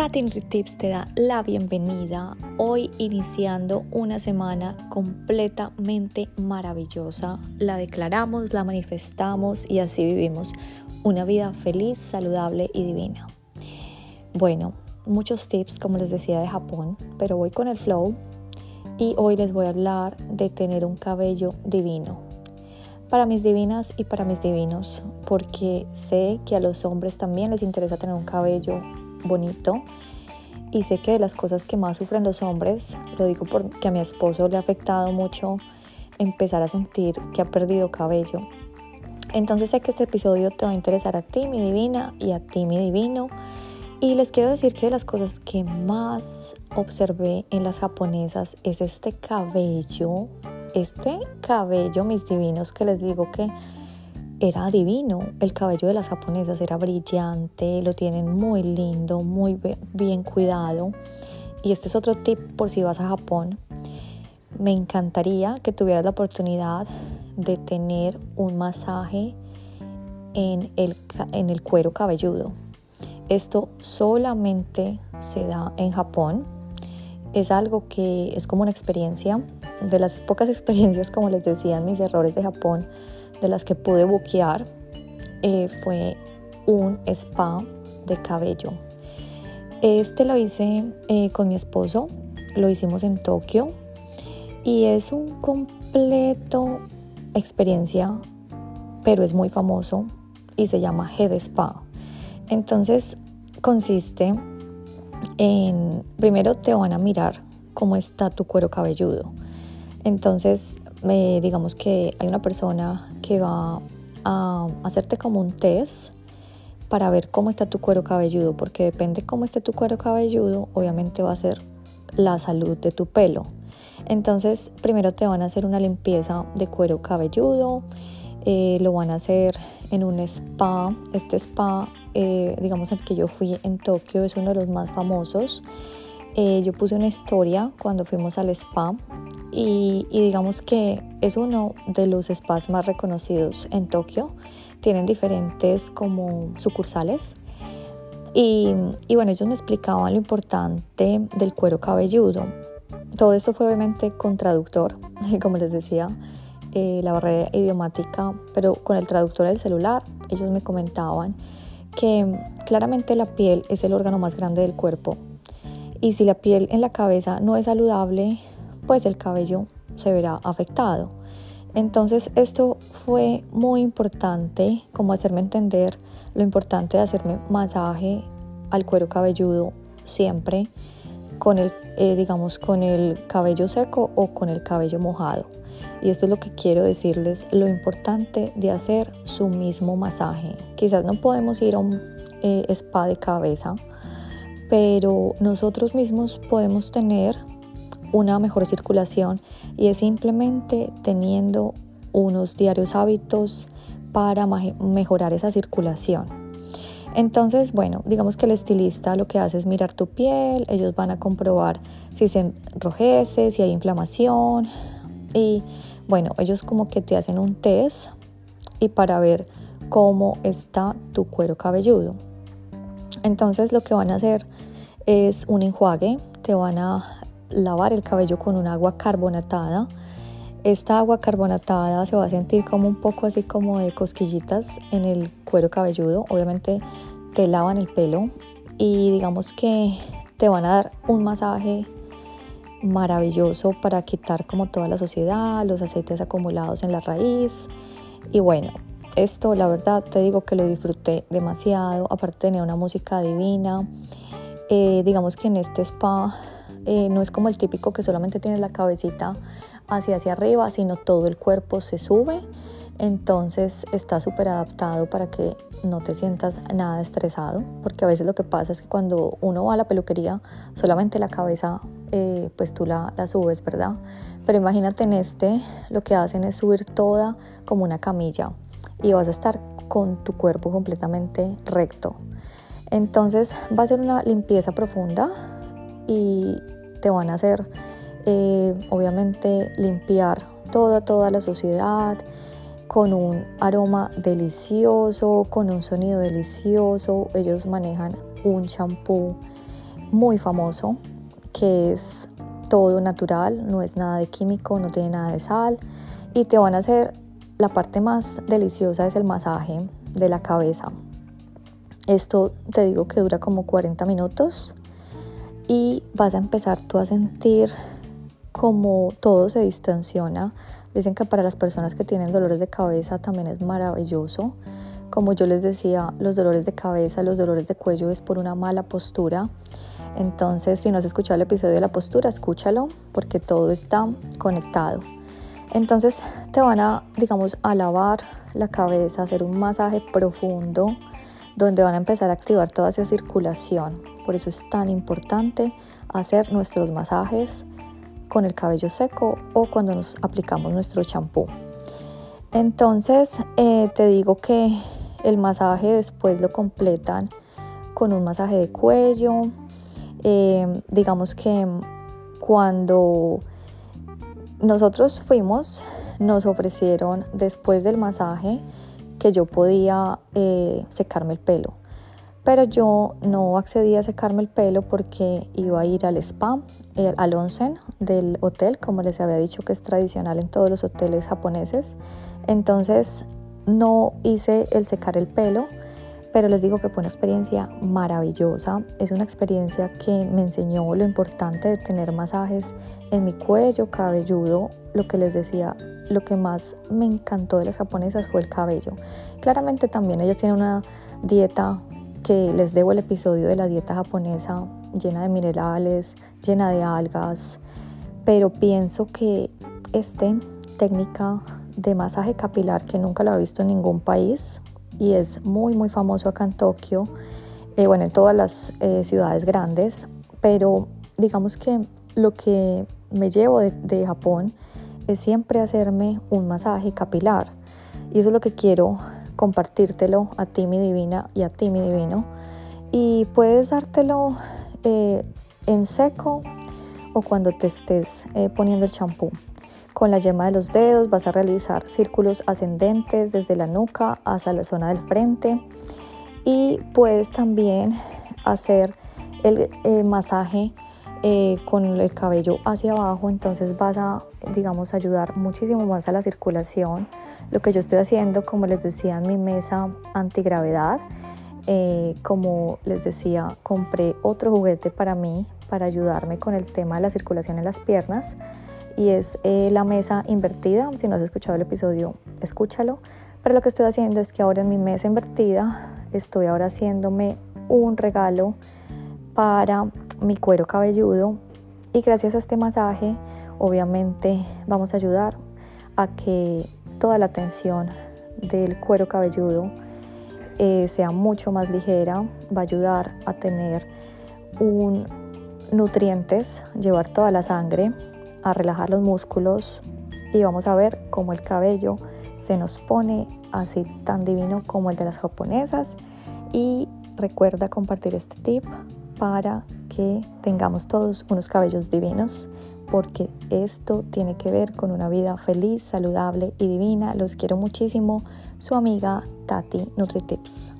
Tati Tips te da la bienvenida hoy iniciando una semana completamente maravillosa. La declaramos, la manifestamos y así vivimos una vida feliz, saludable y divina. Bueno, muchos tips como les decía de Japón, pero voy con el flow y hoy les voy a hablar de tener un cabello divino. Para mis divinas y para mis divinos, porque sé que a los hombres también les interesa tener un cabello bonito y sé que de las cosas que más sufren los hombres, lo digo porque a mi esposo le ha afectado mucho empezar a sentir que ha perdido cabello. Entonces sé que este episodio te va a interesar a ti, mi divina, y a ti, mi divino. Y les quiero decir que de las cosas que más observé en las japonesas es este cabello, este cabello, mis divinos, que les digo que era divino. El cabello de las japonesas era brillante, lo tienen muy lindo, muy bien cuidado. Y este es otro tip por si vas a Japón. Me encantaría que tuvieras la oportunidad de tener un masaje en el, en el cuero cabelludo. Esto solamente se da en Japón. Es algo que es como una experiencia. De las pocas experiencias, como les decía, mis errores de Japón, de las que pude buquear eh, fue un spa de cabello. Este lo hice eh, con mi esposo, lo hicimos en Tokio y es un completo experiencia, pero es muy famoso y se llama Head Spa. Entonces consiste en, primero te van a mirar cómo está tu cuero cabelludo. Entonces, digamos que hay una persona que va a hacerte como un test para ver cómo está tu cuero cabelludo, porque depende cómo esté tu cuero cabelludo, obviamente va a ser la salud de tu pelo. Entonces, primero te van a hacer una limpieza de cuero cabelludo, eh, lo van a hacer en un spa. Este spa, eh, digamos, el que yo fui en Tokio, es uno de los más famosos. Eh, yo puse una historia cuando fuimos al spa y, digamos que es uno de los spas más reconocidos en Tokio. Tienen diferentes como sucursales. Y, bueno, ellos me explicaban lo importante del cuero cabelludo. Todo esto fue obviamente con traductor, como les decía, eh, la barrera idiomática, pero con el traductor del celular, ellos me comentaban que claramente la piel es el órgano más grande del cuerpo. Y si la piel en la cabeza no es saludable, pues el cabello se verá afectado. Entonces esto fue muy importante, como hacerme entender lo importante de hacerme masaje al cuero cabelludo siempre con el, eh, digamos, con el cabello seco o con el cabello mojado. Y esto es lo que quiero decirles, lo importante de hacer su mismo masaje. Quizás no podemos ir a un eh, spa de cabeza, pero nosotros mismos podemos tener una mejor circulación y es simplemente teniendo unos diarios hábitos para mejorar esa circulación. Entonces, bueno, digamos que el estilista lo que hace es mirar tu piel, ellos van a comprobar si se enrojece, si hay inflamación y bueno, ellos como que te hacen un test y para ver cómo está tu cuero cabelludo. Entonces lo que van a hacer es un enjuague, te van a lavar el cabello con un agua carbonatada. Esta agua carbonatada se va a sentir como un poco así como de cosquillitas en el cuero cabelludo. Obviamente te lavan el pelo y digamos que te van a dar un masaje maravilloso para quitar como toda la suciedad, los aceites acumulados en la raíz. Y bueno, esto la verdad te digo que lo disfruté demasiado, aparte tenía una música divina. Eh, digamos que en este spa eh, no es como el típico que solamente tienes la cabecita hacia hacia arriba, sino todo el cuerpo se sube. Entonces está súper adaptado para que no te sientas nada estresado, porque a veces lo que pasa es que cuando uno va a la peluquería, solamente la cabeza, eh, pues tú la, la subes, ¿verdad? Pero imagínate en este, lo que hacen es subir toda como una camilla y vas a estar con tu cuerpo completamente recto. Entonces va a ser una limpieza profunda y te van a hacer eh, obviamente limpiar toda, toda la suciedad con un aroma delicioso, con un sonido delicioso. Ellos manejan un champú muy famoso, que es todo natural, no es nada de químico, no tiene nada de sal y te van a hacer la parte más deliciosa es el masaje de la cabeza. Esto te digo que dura como 40 minutos y vas a empezar tú a sentir como todo se distensiona. Dicen que para las personas que tienen dolores de cabeza también es maravilloso. Como yo les decía, los dolores de cabeza, los dolores de cuello es por una mala postura. Entonces, si no has escuchado el episodio de la postura, escúchalo porque todo está conectado. Entonces, te van a, digamos, a lavar la cabeza, hacer un masaje profundo donde van a empezar a activar toda esa circulación. Por eso es tan importante hacer nuestros masajes con el cabello seco o cuando nos aplicamos nuestro champú. Entonces eh, te digo que el masaje después lo completan con un masaje de cuello. Eh, digamos que cuando nosotros fuimos, nos ofrecieron después del masaje que yo podía eh, secarme el pelo. Pero yo no accedí a secarme el pelo porque iba a ir al spa, eh, al onsen del hotel, como les había dicho que es tradicional en todos los hoteles japoneses. Entonces no hice el secar el pelo, pero les digo que fue una experiencia maravillosa. Es una experiencia que me enseñó lo importante de tener masajes en mi cuello cabelludo, lo que les decía, lo que más me encantó de las japonesas fue el cabello. Claramente también ellas tienen una dieta que les debo el episodio de la dieta japonesa llena de minerales, llena de algas, pero pienso que esta técnica de masaje capilar que nunca lo he visto en ningún país y es muy muy famoso acá en Tokio, eh, bueno en todas las eh, ciudades grandes, pero digamos que lo que me llevo de, de Japón es siempre hacerme un masaje capilar. Y eso es lo que quiero compartírtelo a ti mi divina y a ti mi divino. Y puedes dártelo eh, en seco o cuando te estés eh, poniendo el champú. Con la yema de los dedos vas a realizar círculos ascendentes desde la nuca hasta la zona del frente y puedes también hacer el eh, masaje eh, con el cabello hacia abajo, entonces vas a, digamos, ayudar muchísimo más a la circulación. Lo que yo estoy haciendo, como les decía, en mi mesa antigravedad, eh, como les decía, compré otro juguete para mí, para ayudarme con el tema de la circulación en las piernas, y es eh, la mesa invertida. Si no has escuchado el episodio, escúchalo. Pero lo que estoy haciendo es que ahora en mi mesa invertida estoy ahora haciéndome un regalo para mi cuero cabelludo y gracias a este masaje obviamente vamos a ayudar a que toda la tensión del cuero cabelludo eh, sea mucho más ligera, va a ayudar a tener un nutrientes, llevar toda la sangre, a relajar los músculos y vamos a ver cómo el cabello se nos pone así tan divino como el de las japonesas. Y recuerda compartir este tip para que tengamos todos unos cabellos divinos, porque esto tiene que ver con una vida feliz, saludable y divina. Los quiero muchísimo. Su amiga Tati NutriTips.